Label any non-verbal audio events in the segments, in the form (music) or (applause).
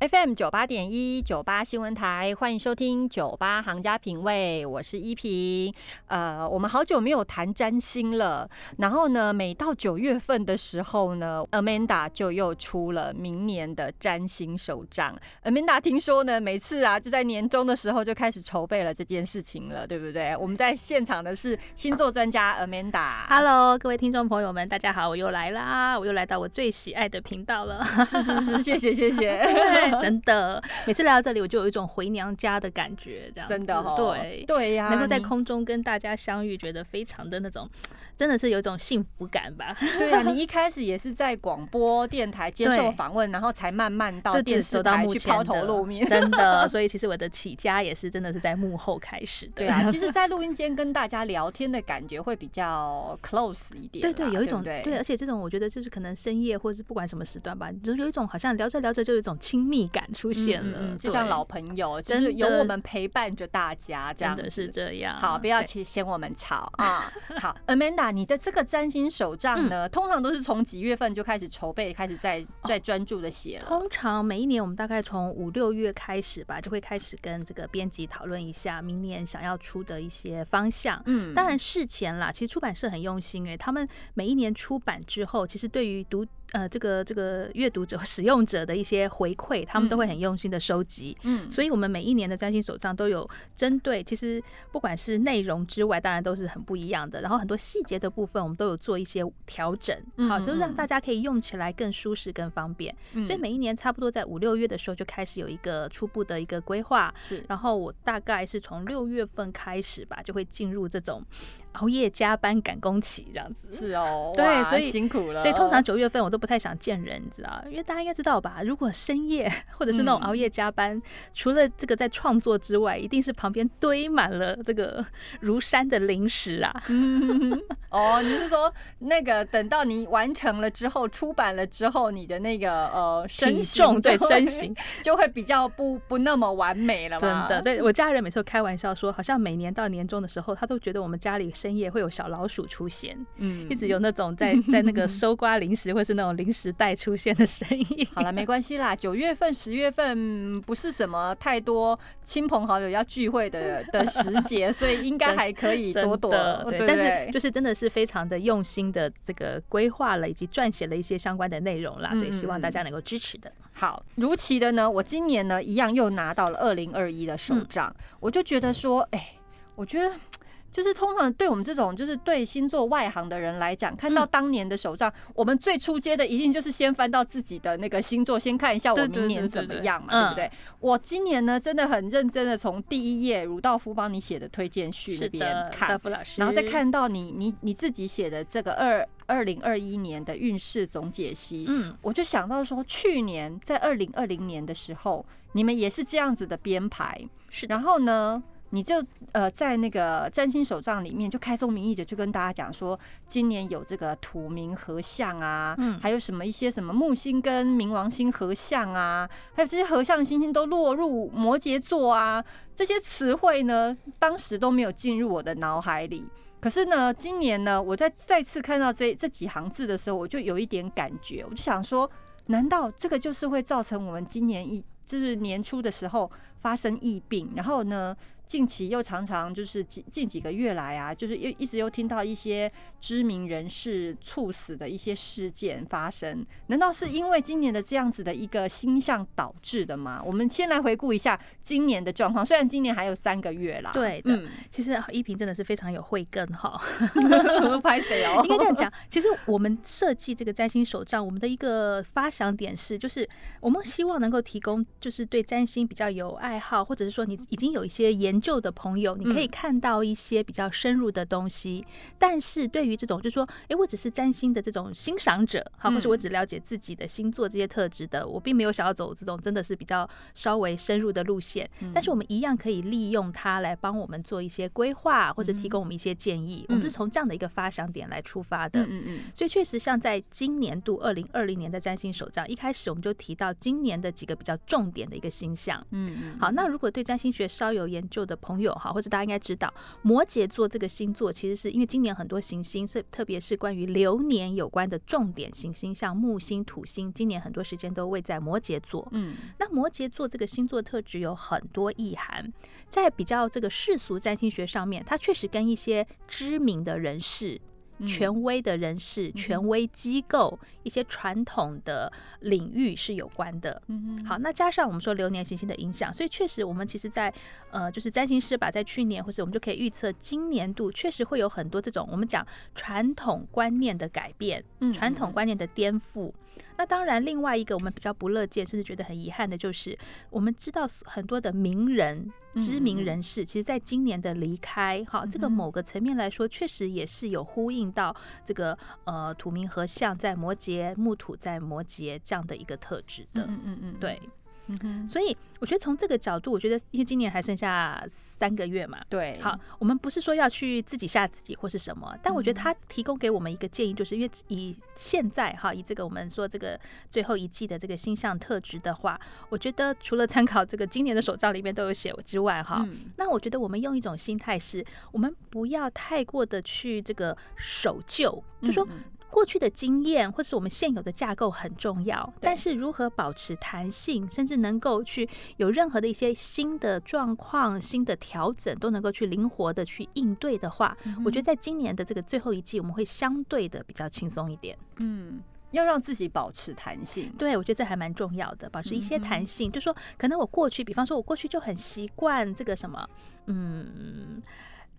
FM 九八点一九八新闻台，欢迎收听九八行家品味，我是依萍。呃，我们好久没有谈占星了。然后呢，每到九月份的时候呢，Amanda 就又出了明年的占星手账。Amanda 听说呢，每次啊就在年终的时候就开始筹备了这件事情了，对不对？我们在现场的是星座专家 Amanda。Hello，各位听众朋友们，大家好，我又来啦，我又来到我最喜爱的频道了。是是是，谢谢谢谢。(laughs) (laughs) (laughs) 真的，每次来到这里，我就有一种回娘家的感觉，这样真的，对对呀，能够在空中跟大家相遇，觉得非常的那种，真的是有一种幸福感吧？对啊，(laughs) 你一开始也是在广播电台接受访问，然后才慢慢到电视台去抛头露面，真的。(laughs) 所以其实我的起家也是真的是在幕后开始的。对啊，其实，在录音间跟大家聊天的感觉会比较 close 一点。对对，有一种对，而且这种我觉得就是可能深夜或者是不管什么时段吧，就有一种好像聊着聊着就有一种亲密感。出现了，就像老朋友，就是有我们陪伴着大家，这样的是这样。好，不要去嫌我们吵 (laughs) 啊。好，Amanda，你的这个占星手账呢，通常都是从几月份就开始筹备，开始在在专注的写了。通常每一年我们大概从五六月开始吧，就会开始跟这个编辑讨论一下明年想要出的一些方向。嗯，当然事前啦，其实出版社很用心诶，他们每一年出版之后，其实对于读。呃，这个这个阅读者、使用者的一些回馈，他们都会很用心的收集。嗯，所以我们每一年的占星手账都有针对，其实不管是内容之外，当然都是很不一样的。然后很多细节的部分，我们都有做一些调整，好，就是让大家可以用起来更舒适、更方便。所以每一年差不多在五六月的时候就开始有一个初步的一个规划。是，然后我大概是从六月份开始吧，就会进入这种熬夜加班赶工期这样子。是哦，(laughs) 对，所以辛苦了。所以通常九月份我都。不太想见人，你知道？因为大家应该知道吧？如果深夜或者是那种熬夜加班，除了这个在创作之外，一定是旁边堆满了这个如山的零食啊！(laughs) 哦，你是说那个等到你完成了之后，出版了之后，你的那个呃身重对身形 (laughs) 就会比较不不那么完美了？真的，对我家人每次都开玩笑说，好像每年到年终的时候，他都觉得我们家里深夜会有小老鼠出现，嗯，一直有那种在在那个收刮零食或是那种。零食袋出现的声音，好了，没关系啦。九月份、十月份不是什么太多亲朋好友要聚会的 (laughs) 的时节，所以应该还可以多躲。对，但是就是真的是非常的用心的这个规划了，以及撰写了一些相关的内容啦，所以希望大家能够支持的。好，如期的呢，我今年呢一样又拿到了二零二一的手账，我就觉得说，哎，我觉得。就是通常对我们这种就是对星座外行的人来讲，看到当年的手账，我们最初接的一定就是先翻到自己的那个星座，先看一下我明年怎么样嘛，对不对？我今年呢，真的很认真的从第一页儒道夫帮你写的推荐序那边看，然后再看到你你你自己写的这个二二零二一年的运势总解析，嗯，我就想到说，去年在二零二零年的时候，你们也是这样子的编排，是，然后呢？你就呃在那个占星手账里面就开宗明义的就跟大家讲说，今年有这个土冥合相啊，嗯，还有什么一些什么木星跟冥王星合相啊，还有这些合相星星都落入摩羯座啊，这些词汇呢，当时都没有进入我的脑海里。可是呢，今年呢，我在再次看到这这几行字的时候，我就有一点感觉，我就想说，难道这个就是会造成我们今年一就是年初的时候发生疫病，然后呢？近期又常常就是近近几个月来啊，就是又一直又听到一些知名人士猝死的一些事件发生，难道是因为今年的这样子的一个星象导致的吗？我们先来回顾一下今年的状况，虽然今年还有三个月啦。对的，其实依萍真的是非常有慧根哈。(laughs) 拍谁哦？(laughs) 应该这样讲，其实我们设计这个占星手账，我们的一个发想点是，就是我们希望能够提供，就是对占星比较有爱好，或者是说你已经有一些研。旧的朋友，你可以看到一些比较深入的东西，但是对于这种，就是说，哎，我只是占星的这种欣赏者，好，或是我只了解自己的星座这些特质的，我并没有想要走这种真的是比较稍微深入的路线。但是我们一样可以利用它来帮我们做一些规划，或者提供我们一些建议。我们是从这样的一个发想点来出发的。嗯嗯。所以确实，像在今年度二零二零年的占星手账一开始，我们就提到今年的几个比较重点的一个星象。嗯嗯。好，那如果对占星学稍有研究，的朋友哈，或者大家应该知道，摩羯座这个星座其实是因为今年很多行星是特别是关于流年有关的重点行星，像木星、土星，今年很多时间都位在摩羯座。嗯，那摩羯座这个星座特质有很多意涵，在比较这个世俗占星学上面，它确实跟一些知名的人士。权威的人士、权威机构、一些传统的领域是有关的。嗯好，那加上我们说流年行星的影响，所以确实我们其实，在呃，就是占星师吧，在去年或者我们就可以预测今年度确实会有很多这种我们讲传统观念的改变，传统观念的颠覆。那当然，另外一个我们比较不乐见，甚至觉得很遗憾的，就是我们知道很多的名人、知名人士，其实在今年的离开，哈，这个某个层面来说，确实也是有呼应到这个呃土明和相在摩羯、木土在摩羯这样的一个特质的。嗯嗯嗯，对。所以我觉得从这个角度，我觉得因为今年还剩下三个月嘛，对，好，我们不是说要去自己吓自己或是什么，但我觉得他提供给我们一个建议，就是因为以现在哈，以这个我们说这个最后一季的这个星象特质的话，我觉得除了参考这个今年的手账里面都有写之外，哈，那我觉得我们用一种心态是，我们不要太过的去这个守旧，就说。过去的经验或是我们现有的架构很重要，但是如何保持弹性，甚至能够去有任何的一些新的状况、新的调整，都能够去灵活的去应对的话，我觉得在今年的这个最后一季，我们会相对的比较轻松一点。嗯，要让自己保持弹性，对我觉得这还蛮重要的，保持一些弹性。就说可能我过去，比方说我过去就很习惯这个什么，嗯。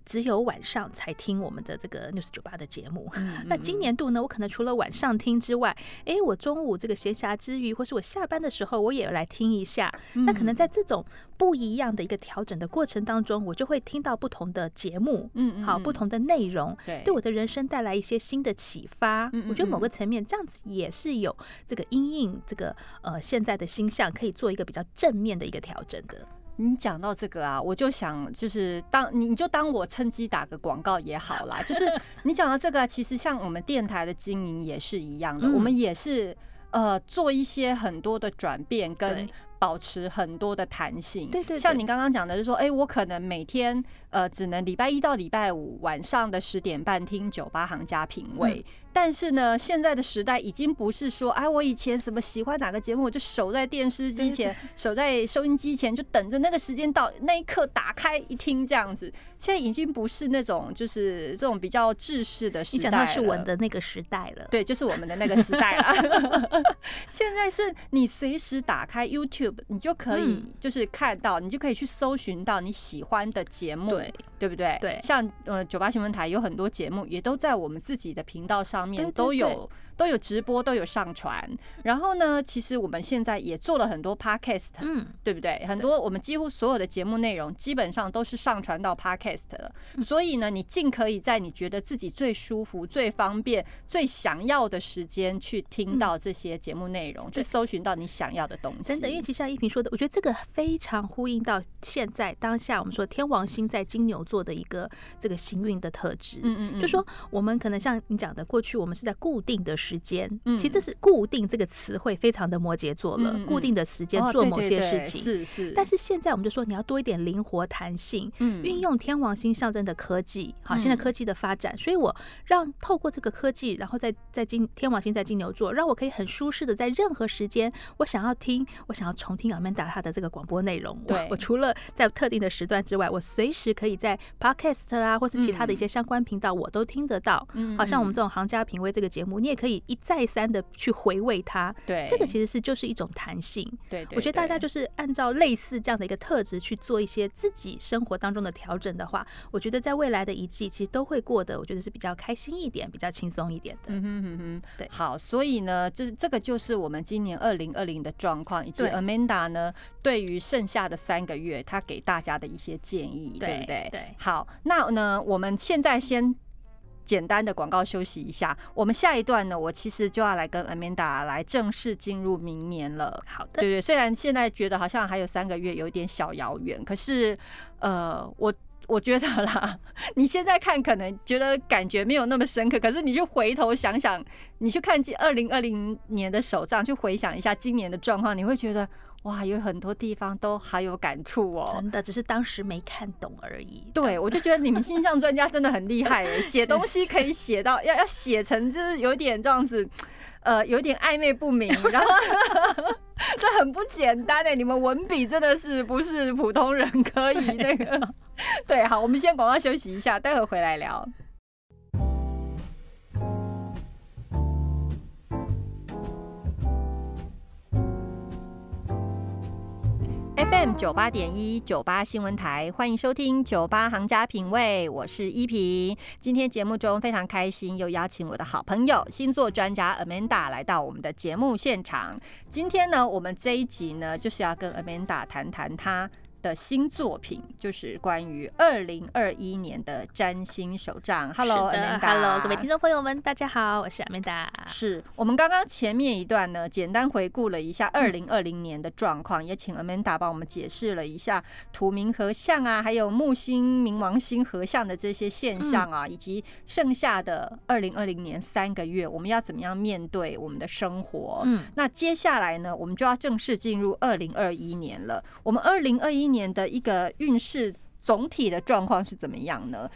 只有晚上才听我们的这个 news 酒吧的节目。(laughs) 那今年度呢，我可能除了晚上听之外，哎，我中午这个闲暇之余，或是我下班的时候，我也来听一下。那可能在这种不一样的一个调整的过程当中，我就会听到不同的节目，嗯，好，不同的内容，对，对我的人生带来一些新的启发。我觉得某个层面这样子也是有这个因应这个呃现在的星象，可以做一个比较正面的一个调整的。你讲到这个啊，我就想就是当你你就当我趁机打个广告也好啦。就是 (laughs) 你讲到这个，其实像我们电台的经营也是一样的，我们也是呃做一些很多的转变跟。保持很多的弹性，对对，像你刚刚讲的，就是说，哎，我可能每天呃，只能礼拜一到礼拜五晚上的十点半听酒吧行家品味。但是呢，现在的时代已经不是说，哎，我以前什么喜欢哪个节目，我就守在电视机前，守在收音机前，就等着那个时间到那一刻打开一听这样子。现在已经不是那种就是这种比较制式的时代你讲到是我的那个时代了，对，就是我们的那个时代了。(laughs) 现在是你随时打开 YouTube。你就可以就是看到，你就可以去搜寻到你喜欢的节目，对对不对？对，像呃九八新闻台有很多节目，也都在我们自己的频道上面都有。都有直播，都有上传。然后呢，其实我们现在也做了很多 podcast，嗯，对不对？很多我们几乎所有的节目内容基本上都是上传到 podcast 了。所以呢，你尽可以在你觉得自己最舒服、最方便、最想要的时间去听到这些节目内容，去搜寻到你想要的东西。等等，因为其实像依萍说的，我觉得这个非常呼应到现在当下我们说天王星在金牛座的一个这个行运的特质。嗯嗯，就说我们可能像你讲的，过去我们是在固定的。时间，其实这是固定这个词汇非常的摩羯座了，固定的时间做某些事情是是。但是现在我们就说你要多一点灵活弹性，嗯，运用天王星象征的科技，好，现在科技的发展，所以我让透过这个科技，然后在在金天王星在金牛座，让我可以很舒适的在任何时间，我想要听，我想要重听 Amanda 他的这个广播内容，对，我除了在特定的时段之外，我随时可以在 Podcast 啦，或是其他的一些相关频道，我都听得到。嗯，好像我们这种行家品味这个节目，你也可以。一再三的去回味它，对，这个其实是就是一种弹性。对，我觉得大家就是按照类似这样的一个特质去做一些自己生活当中的调整的话，我觉得在未来的一季其实都会过得，我觉得是比较开心一点，比较轻松一点的。嗯哼哼哼，对。好，所以呢，就是这个就是我们今年二零二零的状况，以及 Amanda 呢对于剩下的三个月，他给大家的一些建议，对不对？对。对好，那呢，我们现在先。简单的广告休息一下，我们下一段呢，我其实就要来跟 Amanda 来正式进入明年了。好的，对对，虽然现在觉得好像还有三个月，有点小遥远，可是呃，我我觉得啦，(laughs) 你现在看可能觉得感觉没有那么深刻，可是你就回头想想，你去看二零二零年的手账，去回想一下今年的状况，你会觉得哇，有很多地方都好有感触哦。真的，只是当时没看懂而已。对，我就觉得你们星象专家真的很厉害哎，(laughs) 写东西可以写到要要写成就是有点这样子，呃，有点暧昧不明，然后 (laughs) 这很不简单哎，你们文笔真的是不是普通人可以那个。(laughs) 对，好，我们先广告休息一下，待会回来聊。FM 九八点一九八新闻台，欢迎收听九八行家品味，我是依萍。今天节目中非常开心，又邀请我的好朋友星座专家 Amanda 来到我们的节目现场。今天呢，我们这一集呢，就是要跟 Amanda 谈谈她。的新作品就是关于二零二一年的占星手账。Hello，Amanda，Hello，各位听众朋友们，大家好，我是 Amanda。是我们刚刚前面一段呢，简单回顾了一下二零二零年的状况，也请 Amanda 帮我们解释了一下土冥合相啊，还有木星冥王星合相的这些现象啊，以及剩下的二零二零年三个月，我们要怎么样面对我们的生活？嗯，那接下来呢，我们就要正式进入二零二一年了。我们二零二一年的一个运势总体的状况是怎么样呢？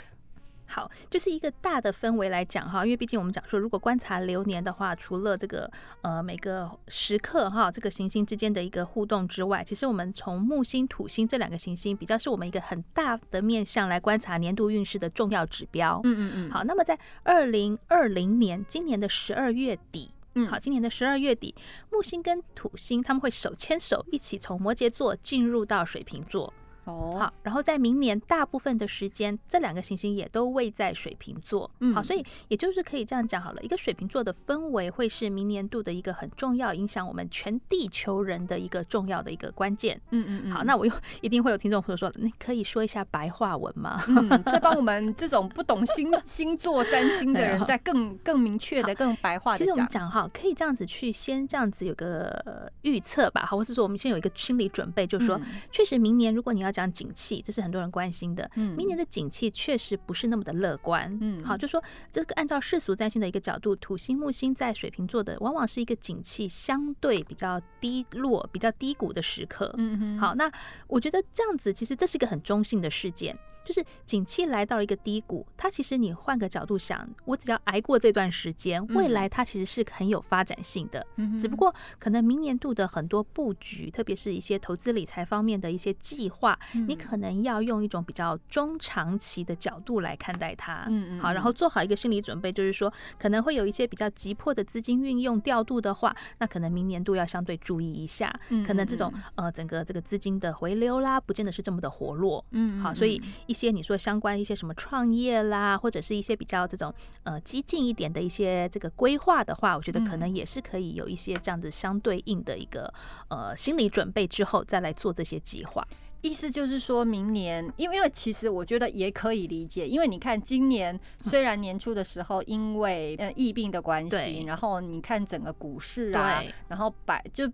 好，就是一个大的氛围来讲哈，因为毕竟我们讲说，如果观察流年的话，除了这个呃每个时刻哈，这个行星之间的一个互动之外，其实我们从木星、土星这两个行星比较是我们一个很大的面向来观察年度运势的重要指标。嗯嗯嗯。好，那么在二零二零年今年的十二月底。嗯，好，今年的十二月底，木星跟土星他们会手牵手一起从摩羯座进入到水瓶座。哦，好，然后在明年大部分的时间，这两个行星也都位在水瓶座，嗯，好，所以也就是可以这样讲好了，一个水瓶座的氛围会是明年度的一个很重要，影响我们全地球人的一个重要的一个关键，嗯嗯嗯，好，那我又一定会有听众朋友说，你可以说一下白话文吗？(laughs) 再帮我们这种不懂星星座占星的人，再 (laughs) 更更明确的、更白话的讲。其实我们讲哈，可以这样子去先这样子有个预测吧，好，或是说我们先有一个心理准备，就是说，确实明年如果你要讲景气，这是很多人关心的。嗯，明年的景气确实不是那么的乐观。嗯，好，就说这个按照世俗占星的一个角度，土星木星在水瓶座的，往往是一个景气相对比较低落、比较低谷的时刻。嗯哼，好，那我觉得这样子其实这是一个很中性的事件。就是景气来到了一个低谷，它其实你换个角度想，我只要挨过这段时间，未来它其实是很有发展性的。嗯，只不过可能明年度的很多布局，特别是一些投资理财方面的一些计划，你可能要用一种比较中长期的角度来看待它。嗯嗯。好，然后做好一个心理准备，就是说可能会有一些比较急迫的资金运用调度的话，那可能明年度要相对注意一下。嗯。可能这种呃整个这个资金的回流啦，不见得是这么的活络。嗯。好，所以。一些你说相关一些什么创业啦，或者是一些比较这种呃激进一点的一些这个规划的话，我觉得可能也是可以有一些这样子相对应的一个呃心理准备之后再来做这些计划。意思就是说明年，因为因为其实我觉得也可以理解，因为你看今年虽然年初的时候因为呃疫病的关系，然后你看整个股市啊，然后百就。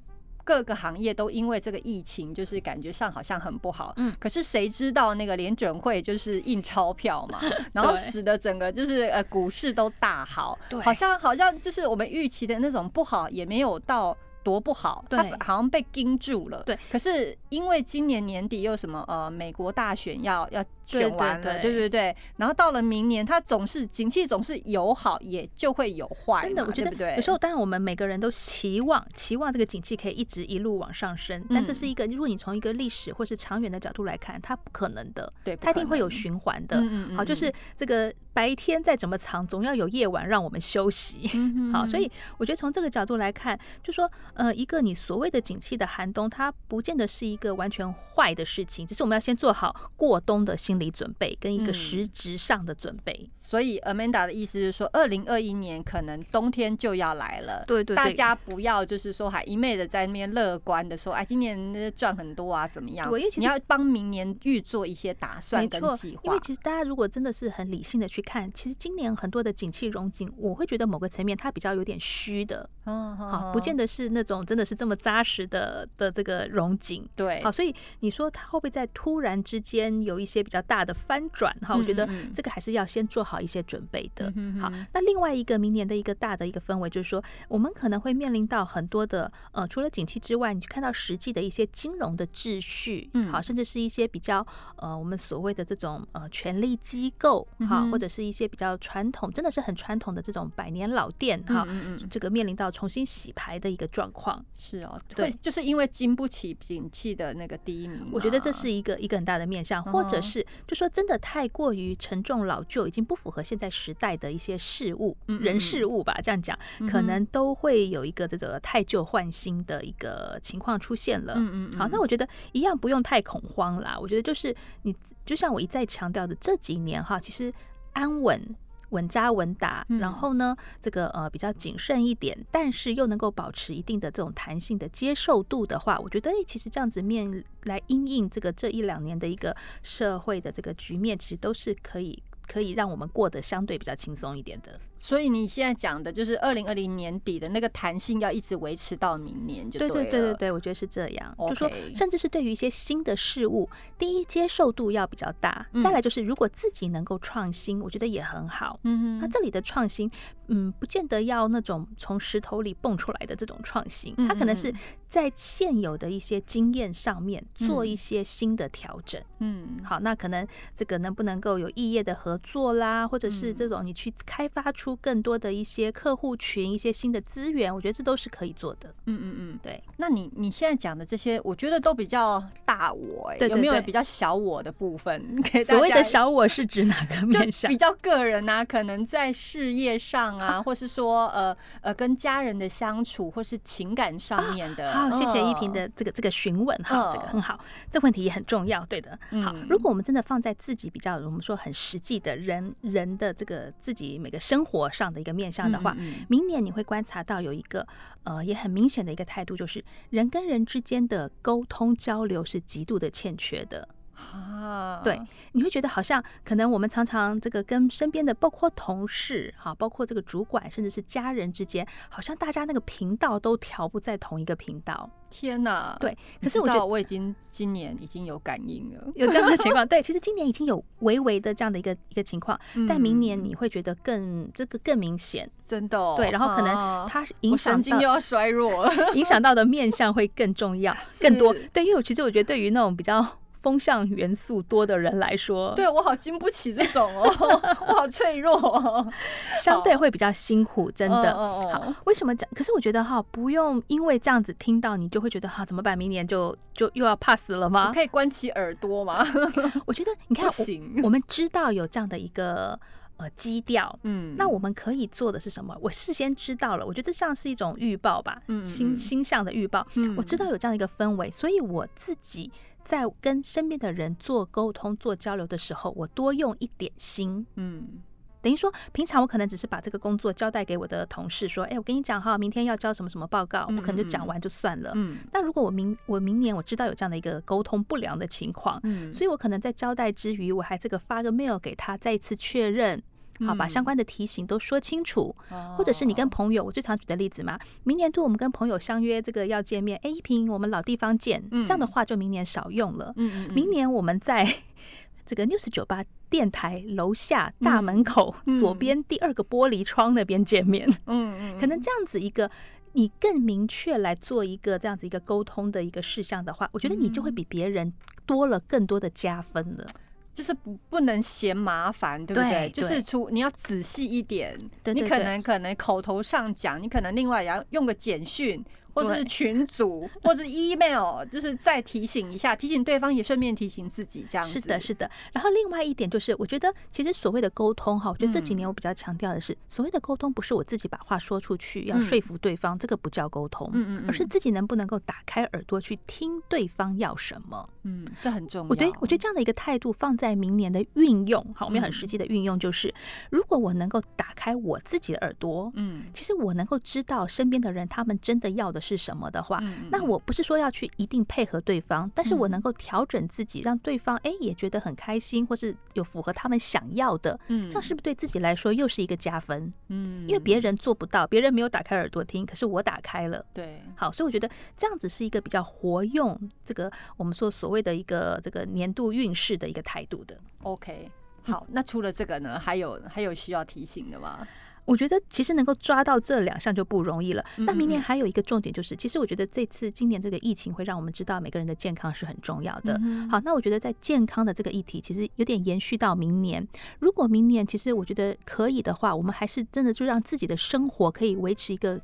各个行业都因为这个疫情，就是感觉上好像很不好。嗯，可是谁知道那个联准会就是印钞票嘛，(laughs) 然后使得整个就是呃股市都大好，好像好像就是我们预期的那种不好也没有到。多不好，他好像被盯住了。对，可是因为今年年底又什么呃，美国大选要要选完了，对对对。然后到了明年，它总是景气总是有好，也就会有坏。真的，我觉得有时候当然我们每个人都期望期望这个景气可以一直一路往上升，但这是一个如果你从一个历史或是长远的角度来看，它不可能的。对，它一定会有循环的。好，就是这个白天再怎么长，总要有夜晚让我们休息。好，所以我觉得从这个角度来看，就说。呃，一个你所谓的景气的寒冬，它不见得是一个完全坏的事情，只是我们要先做好过冬的心理准备跟一个实质上的准备。所以 Amanda 的意思是说，二零二一年可能冬天就要来了。对对，大家不要就是说还一昧的在那边乐观的说，哎，今年赚很多啊，怎么样？对，因为你要帮明年预做一些打算跟计划。因为其实大家如果真的是很理性的去看，其实今年很多的景气融景，我会觉得某个层面它比较有点虚的。嗯，好，不见得是那种真的是这么扎实的的这个融景。对，好，所以你说它会不会在突然之间有一些比较大的翻转哈。我觉得这个还是要先做好一些准备的。好，那另外一个明年的一个大的一个氛围，就是说我们可能会面临到很多的呃，除了景气之外，你去看到实际的一些金融的秩序，嗯，好，甚至是一些比较呃，我们所谓的这种呃权力机构哈，或者是一些比较传统，真的是很传统的这种百年老店哈，这个面临到重新洗牌的一个状况。是哦，对，就是因为经不起景气的那个低迷，我觉得这是一个一个很大的面向，或者是就说真的太过于沉重老旧，已经不符合现在时代的一些事物、人事物吧，这样讲，可能都会有一个这个太旧换新的一个情况出现了。嗯嗯，好，那我觉得一样不用太恐慌啦。我觉得就是你就像我一再强调的，这几年哈，其实安稳。稳扎稳打，然后呢，这个呃比较谨慎一点，但是又能够保持一定的这种弹性的接受度的话，我觉得诶，其实这样子面来应应这个这一两年的一个社会的这个局面，其实都是可以可以让我们过得相对比较轻松一点的。所以你现在讲的就是二零二零年底的那个弹性要一直维持到明年，就对对对对对，我觉得是这样。就说甚至是对于一些新的事物，第一接受度要比较大，再来就是如果自己能够创新，我觉得也很好。嗯嗯，那这里的创新，嗯，不见得要那种从石头里蹦出来的这种创新，它可能是在现有的一些经验上面做一些新的调整。嗯，好，那可能这个能不能够有异业的合作啦，或者是这种你去开发出。更多的一些客户群，一些新的资源，我觉得这都是可以做的。嗯嗯嗯，对。那你你现在讲的这些，我觉得都比较大我，哎，有没有比较小我的部分？所谓的小我是指哪个面向？比较个人啊，可能在事业上啊，(laughs) 或是说呃呃跟家人的相处，或是情感上面的。好，谢谢依萍的这个这个询问哈，这个很好，这问题也很重要。对的，好。如果我们真的放在自己比较我们说很实际的人人的这个自己每个生活。上的一个面向的话，明年你会观察到有一个呃也很明显的一个态度，就是人跟人之间的沟通交流是极度的欠缺的。啊，对，你会觉得好像可能我们常常这个跟身边的，包括同事哈，包括这个主管，甚至是家人之间，好像大家那个频道都调不在同一个频道。天哪，对，可是我觉得我已经今年已经有感应了，有这样的情况。(laughs) 对，其实今年已经有微微的这样的一个一个情况，但明年你会觉得更这个更明显，真的。对，然后可能它影响神经又要衰弱，影响到的面相会更重要、(laughs) 更多。对，因为我其实我觉得对于那种比较。风向元素多的人来说，对我好经不起这种哦，(laughs) 我好脆弱，相对会比较辛苦，真的。好，为什么讲？可是我觉得哈，不用因为这样子听到你就会觉得哈怎么办？明年就就又要怕死了吗？可以关起耳朵吗？(laughs) 我觉得你看，我们知道有这样的一个呃基调，嗯，那我们可以做的是什么？我事先知道了，我觉得这像是一种预报吧，嗯，星星象的预报。嗯，我知道有这样的一个氛围，所以我自己。在跟身边的人做沟通、做交流的时候，我多用一点心，嗯，等于说平常我可能只是把这个工作交代给我的同事，说，哎，我跟你讲哈，明天要交什么什么报告，我可能就讲完就算了，嗯。但如果我明我明年我知道有这样的一个沟通不良的情况，嗯，所以我可能在交代之余，我还这个发个 mail 给他，再一次确认。好，把相关的提醒都说清楚，或者是你跟朋友，我最常举的例子嘛，明年度我们跟朋友相约这个要见面，哎，一平我们老地方见，这样的话就明年少用了。嗯明年我们在 (laughs) 这个 news 酒吧电台楼下大门口左边第二个玻璃窗那边见面。嗯嗯，可能这样子一个，你更明确来做一个这样子一个沟通的一个事项的话，我觉得你就会比别人多了更多的加分了。就是不不能嫌麻烦，对不对？就是出你要仔细一点，你可能可能口头上讲，你可能另外也要用个简讯。或者是群组，(laughs) 或者 email，就是再提醒一下，提醒对方，也顺便提醒自己，这样子。是的，是的。然后另外一点就是，我觉得其实所谓的沟通哈，我觉得这几年我比较强调的是，所谓的沟通不是我自己把话说出去，要说服对方，这个不叫沟通，嗯嗯，而是自己能不能够打开耳朵去听对方要什么，嗯，这很重要。我觉得，我觉得这样的一个态度放在明年的运用，好，我们很实际的运用，就是如果我能够打开我自己的耳朵，嗯，其实我能够知道身边的人他们真的要的。的是什么的话，那我不是说要去一定配合对方，但是我能够调整自己，让对方哎也觉得很开心，或是有符合他们想要的，嗯，这样是不是对自己来说又是一个加分？嗯，因为别人做不到，别人没有打开耳朵听，可是我打开了，对，好，所以我觉得这样子是一个比较活用这个我们说所谓的一个这个年度运势的一个态度的。OK，好，那除了这个呢，还有还有需要提醒的吗？我觉得其实能够抓到这两项就不容易了。那明年还有一个重点就是，其实我觉得这次今年这个疫情会让我们知道每个人的健康是很重要的。好，那我觉得在健康的这个议题，其实有点延续到明年。如果明年其实我觉得可以的话，我们还是真的就让自己的生活可以维持一个。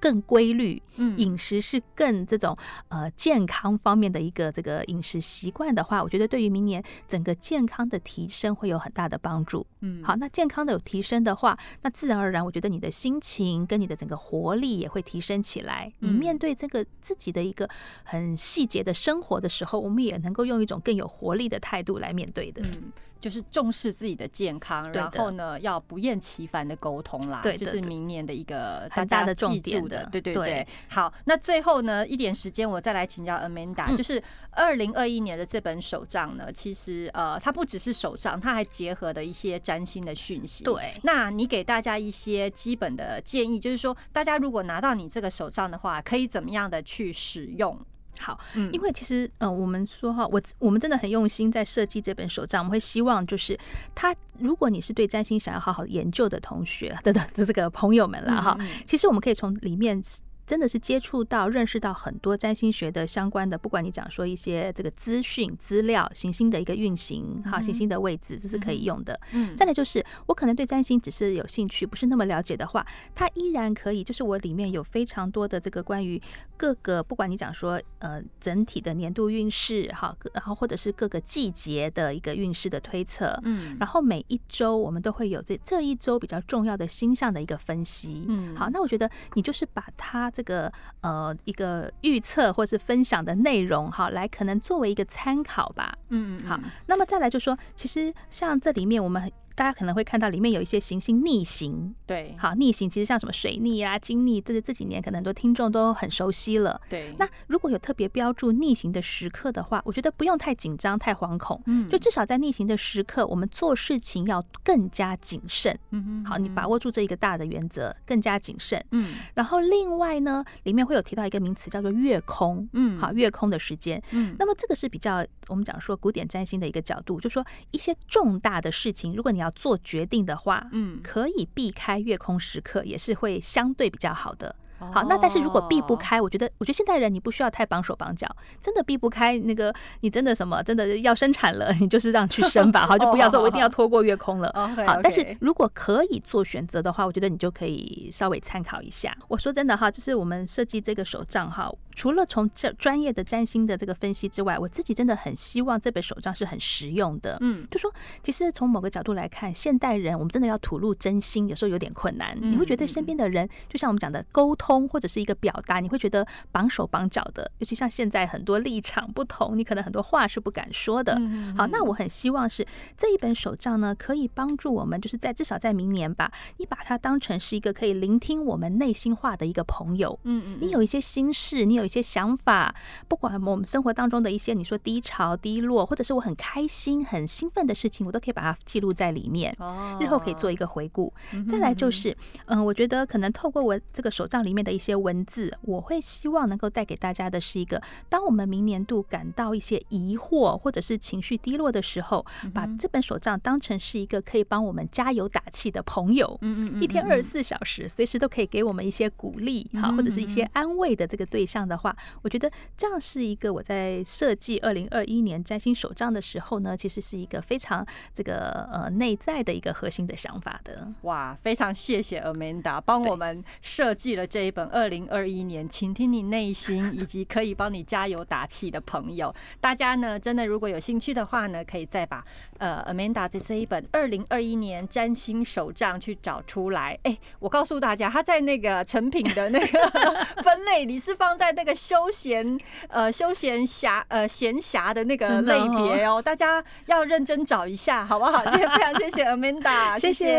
更规律，饮食是更这种呃健康方面的一个这个饮食习惯的话，我觉得对于明年整个健康的提升会有很大的帮助。嗯，好，那健康的有提升的话，那自然而然，我觉得你的心情跟你的整个活力也会提升起来。你面对这个自己的一个很细节的生活的时候，我们也能够用一种更有活力的态度来面对的。嗯。就是重视自己的健康，然后呢，要不厌其烦的沟通啦。对，就是明年的一个大家的重点的。对对对。好，那最后呢，一点时间我再来请教 Amanda，就是二零二一年的这本手账呢，其实呃，它不只是手账，它还结合了一些占星的讯息。对。那你给大家一些基本的建议，就是说，大家如果拿到你这个手账的话，可以怎么样的去使用？好，因为其实呃，我们说哈，我我们真的很用心在设计这本手账，我们会希望就是他，如果你是对占星想要好好研究的同学 (laughs) 的的这个朋友们了哈，其实我们可以从里面。真的是接触到、认识到很多占星学的相关的，不管你讲说一些这个资讯、资料、行星的一个运行，哈，行星的位置，这是可以用的。嗯，再来就是我可能对占星只是有兴趣，不是那么了解的话，它依然可以。就是我里面有非常多的这个关于各个，不管你讲说呃整体的年度运势，哈，然后或者是各个季节的一个运势的推测，嗯，然后每一周我们都会有这这一周比较重要的星象的一个分析，嗯，好，那我觉得你就是把它。这个呃一个预测或是分享的内容哈，来可能作为一个参考吧。嗯，好，那么再来就说，其实像这里面我们。大家可能会看到里面有一些行星逆行，对，好逆行，其实像什么水逆啊、金逆，这这几年可能很多听众都很熟悉了。对，那如果有特别标注逆行的时刻的话，我觉得不用太紧张、太惶恐，嗯，就至少在逆行的时刻，我们做事情要更加谨慎。嗯哼，好，你把握住这一个大的原则，更加谨慎。嗯，然后另外呢，里面会有提到一个名词叫做月空，嗯，好，月空的时间，嗯，那么这个是比较我们讲说古典占星的一个角度，就说一些重大的事情，如果你要做决定的话，嗯，可以避开月空时刻，也是会相对比较好的。好，那但是如果避不开，我觉得，我觉得现代人你不需要太绑手绑脚，真的避不开那个，你真的什么，真的要生产了，(laughs) 你就是让去生吧，(laughs) 好，就不要说我一定要拖过月空了。好，但是如果可以做选择的话，我觉得你就可以稍微参考一下。我说真的哈，就是我们设计这个手账哈，除了从这专业的占星的这个分析之外，我自己真的很希望这本手账是很实用的。嗯，就说其实从某个角度来看，现代人我们真的要吐露真心，有时候有点困难。你会觉得身边的人，就像我们讲的沟通。或者是一个表达，你会觉得绑手绑脚的，尤其像现在很多立场不同，你可能很多话是不敢说的。好，那我很希望是这一本手账呢，可以帮助我们，就是在至少在明年吧，你把它当成是一个可以聆听我们内心话的一个朋友。嗯嗯，你有一些心事，你有一些想法，不管我们生活当中的一些你说低潮、低落，或者是我很开心、很兴奋的事情，我都可以把它记录在里面。哦，日后可以做一个回顾。再来就是，嗯，我觉得可能透过我这个手账里面。的一些文字，我会希望能够带给大家的是一个：当我们明年度感到一些疑惑或者是情绪低落的时候，把这本手账当成是一个可以帮我们加油打气的朋友。一天二十四小时，随时都可以给我们一些鼓励，好，或者是一些安慰的这个对象的话，我觉得这样是一个我在设计二零二一年占星手账的时候呢，其实是一个非常这个呃内在的一个核心的想法的。哇，非常谢谢 Amanda 帮我们设计了这。一本二零二一年，倾听你内心以及可以帮你加油打气的朋友，大家呢真的如果有兴趣的话呢，可以再把呃 Amanda 这这一本二零二一年占星手账去找出来。哎，我告诉大家，他在那个成品的那个 (laughs) 分类里是放在那个休闲呃休闲侠呃闲暇的那个类别哦，大家要认真找一下，好不好？(laughs) 今天非常谢谢 Amanda，(laughs) 谢谢，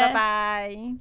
拜拜。